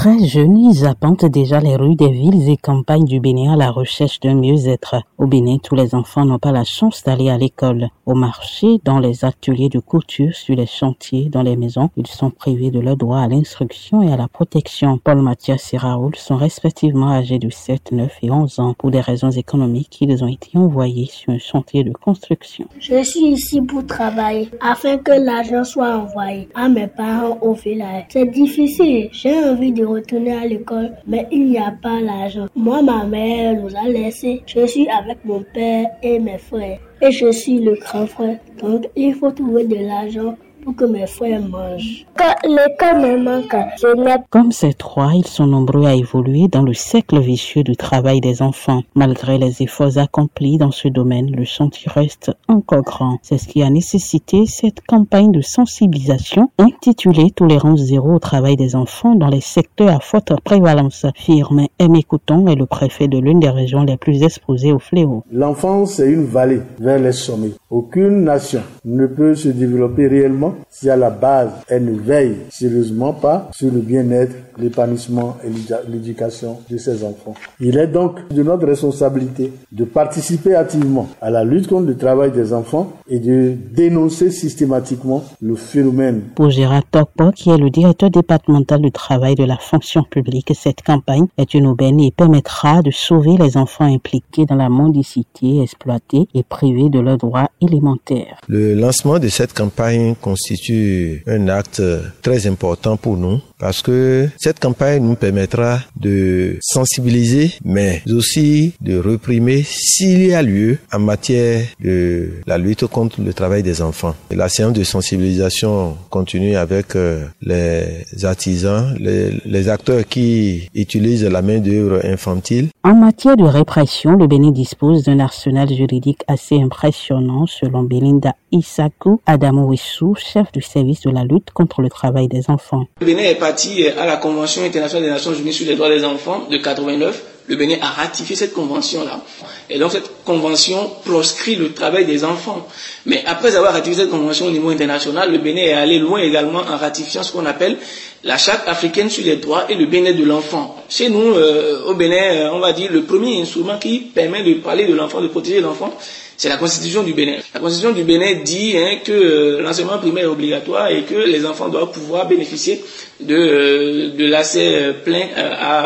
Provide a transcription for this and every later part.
Très jeunes, ils appentent déjà les rues des villes et campagnes du Bénin à la recherche d'un mieux-être. Au Bénin, tous les enfants n'ont pas la chance d'aller à l'école. Au marché, dans les ateliers de couture, sur les chantiers, dans les maisons, ils sont privés de leur droit à l'instruction et à la protection. Paul Mathias et Raoul sont respectivement âgés de 7, 9 et 11 ans. Pour des raisons économiques, ils ont été envoyés sur un chantier de construction. Je suis ici pour travailler afin que l'argent soit envoyé à mes parents au village. C'est difficile. J'ai envie de retourner à l'école, mais il n'y a pas l'argent. Moi, ma mère nous a laissés. Je suis avec mon père et mes frères. Et je suis le grand frère. Donc, il faut trouver de l'argent pour que mes frères mangent. Quand l'école me manque, je n'ai Comme ces trois, ils sont nombreux à évoluer dans le cercle vicieux du travail des enfants. Malgré les efforts accomplis dans ce domaine, le chantier reste encore grand. C'est ce qui a nécessité cette campagne de sensibilisation intitulée Tolérance zéro au travail des enfants dans les secteurs à forte prévalence. Firme Aimé Couton est le préfet de l'une des régions les plus exposées au fléau. L'enfance est une vallée vers les sommets. Aucune nation ne peut se développer réellement si à la base elle ne veille sérieusement pas sur le bien-être, l'épanouissement et l'éducation de ses enfants. Il est donc de notre responsabilité de participer activement à la lutte contre le travail des enfants et de dénoncer systématiquement le phénomène. Pour Gérard Tokpo, qui est le directeur départemental du travail de la fonction publique, cette campagne est une aubaine et permettra de sauver les enfants impliqués dans la mendicité, exploités et privés de leurs droits élémentaires. Le lancement de cette campagne constitue un acte très important pour nous parce que cette campagne nous permettra de sensibiliser mais aussi de réprimer s'il y a lieu en matière de la lutte contre le travail des enfants. La séance de sensibilisation continue avec euh, les artisans, les, les acteurs qui utilisent la main d'œuvre infantile. En matière de répression, le Bénin dispose d'un arsenal juridique assez impressionnant selon Belinda Isaku Adamowissou, chef du service de la lutte contre le travail des enfants. Le Bénin est parti à la Convention internationale des Nations Unies sur les droits des enfants de 89. Le Bénin a ratifié cette convention-là. Et donc cette convention proscrit le travail des enfants. Mais après avoir ratifié cette convention au niveau international, le Bénin est allé loin également en ratifiant ce qu'on appelle la charte africaine sur les droits et le bien-être de l'enfant. Chez nous, euh, au Bénin, euh, on va dire le premier instrument qui permet de parler de l'enfant, de protéger l'enfant, c'est la constitution du Bénin. La constitution du Bénin dit hein, que euh, l'enseignement primaire est obligatoire et que les enfants doivent pouvoir bénéficier de, euh, de l'accès plein à,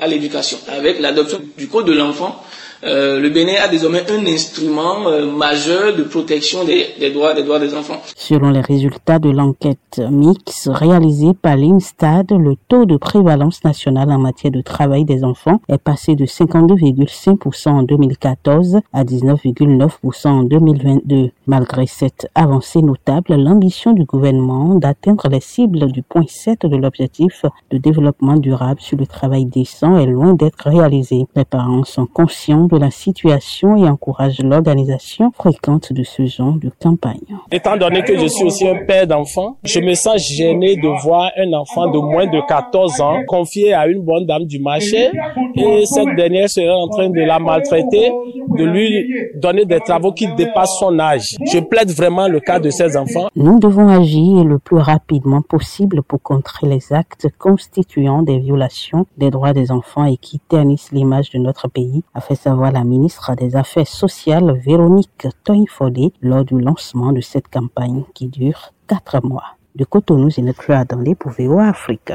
à, l'éducation. Avec l'adoption du code de l'enfant, euh, le Bénin a désormais un instrument euh, majeur de protection des, droits, des droits des enfants. Selon les résultats de l'enquête mix réalisée par l'INSTAD, le taux de prévalence nationale en matière de travail des enfants est passé de 52,5% en 2014 à 19,9% en 2022. Malgré cette avancée notable, l'ambition du gouvernement d'atteindre les cibles du point 7 de l'objectif de développement durable sur le travail décent est loin d'être réalisée. Les parents sont conscients de la situation et encouragent l'organisation fréquente de ce genre de campagne. Étant donné que je suis aussi un père d'enfants, je me sens gêné de voir un enfant de moins de 14 ans confié à une bonne dame du marché et cette dernière serait en train de la maltraiter, de lui donner des travaux qui dépassent son âge. Je plaide vraiment le cas de ces enfants. Nous devons agir le plus rapidement possible pour contrer les actes constituant des violations des droits des enfants et qui ternissent l'image de notre pays, a fait savoir la ministre des Affaires sociales Véronique Toinfodé lors du lancement de cette campagne qui dure quatre mois. De Cotonou, Zinetru Adandé pour VOA Afrique.